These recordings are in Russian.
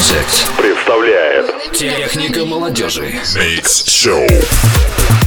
Project представляет Техника молодежи. Mix Show.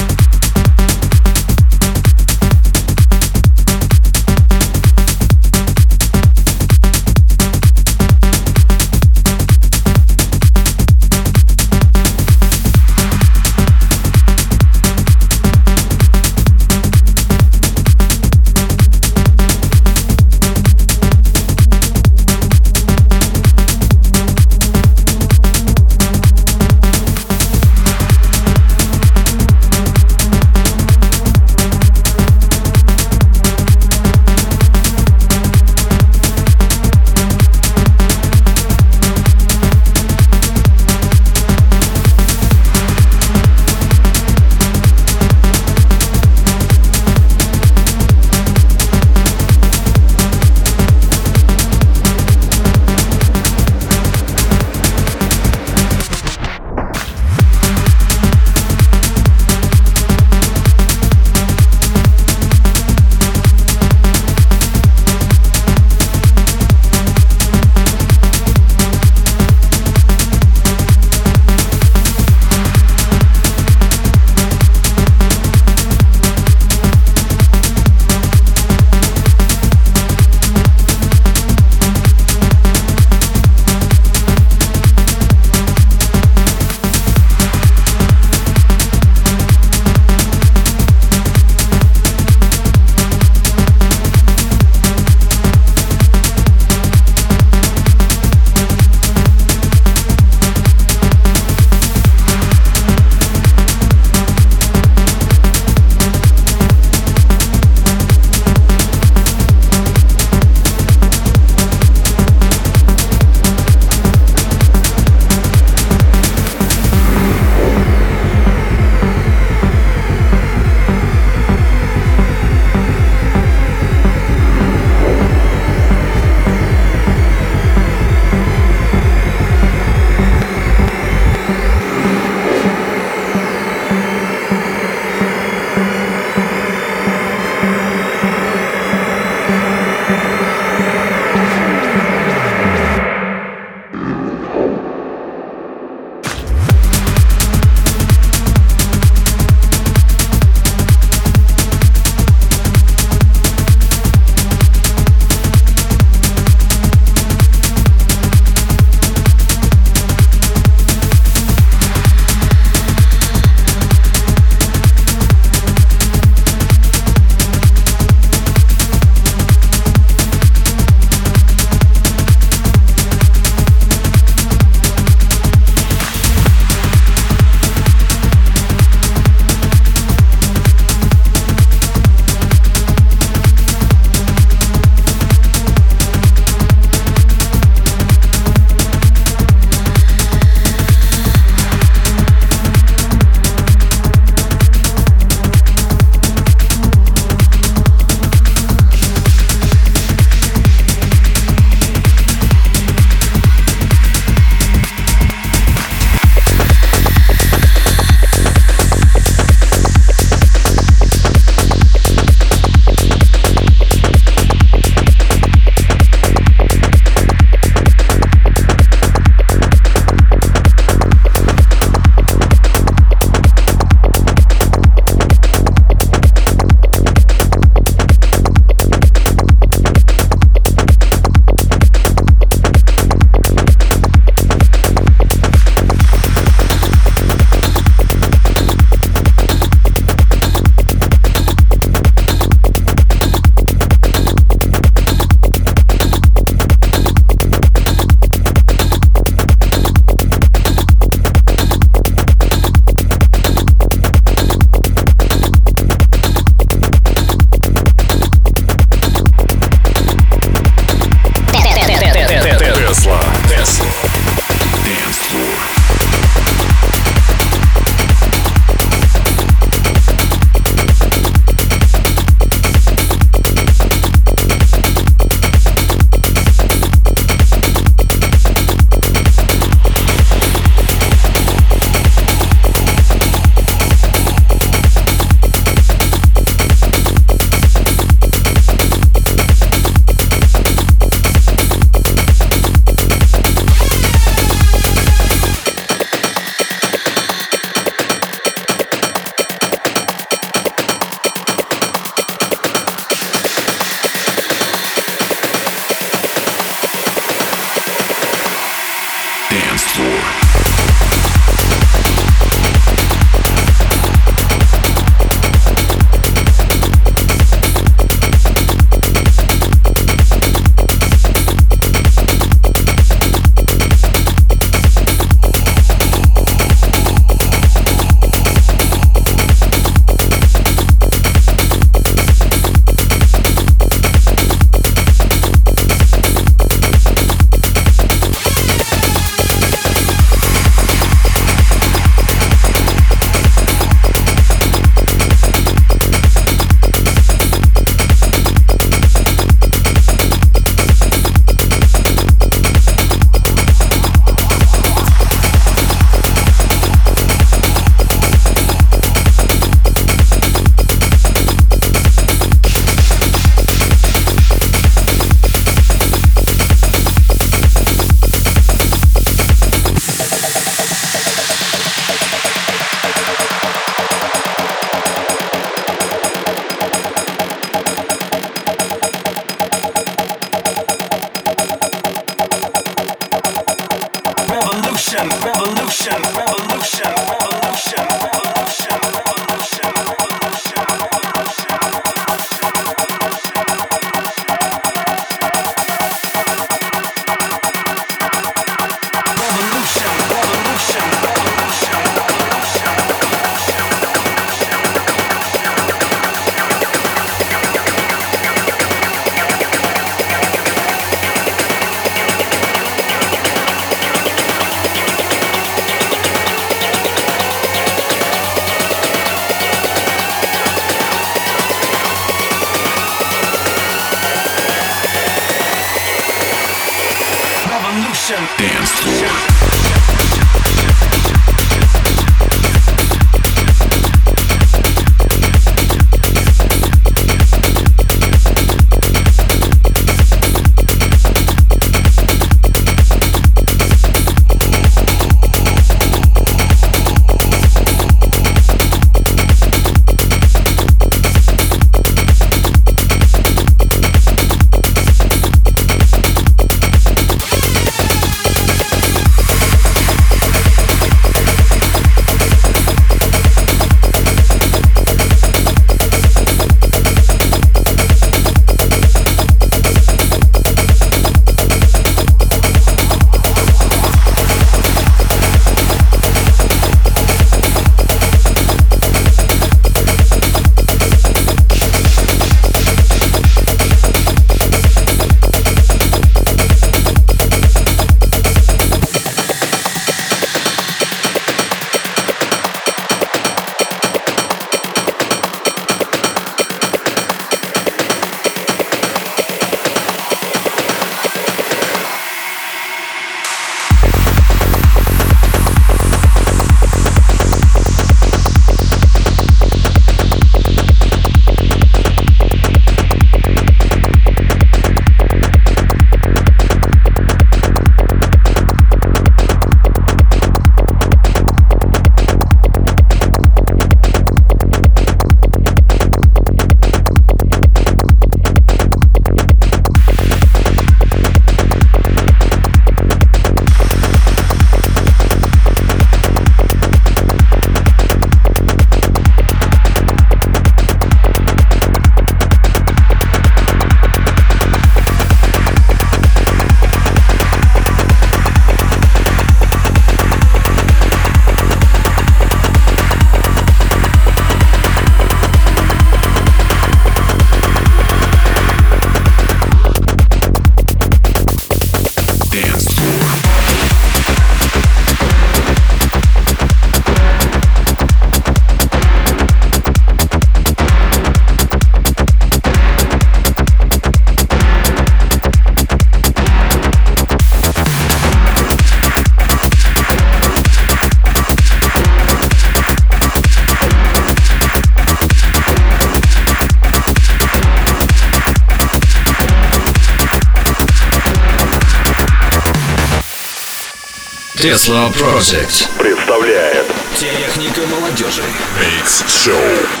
Tesla Project представляет Техника молодежи. Mix Show.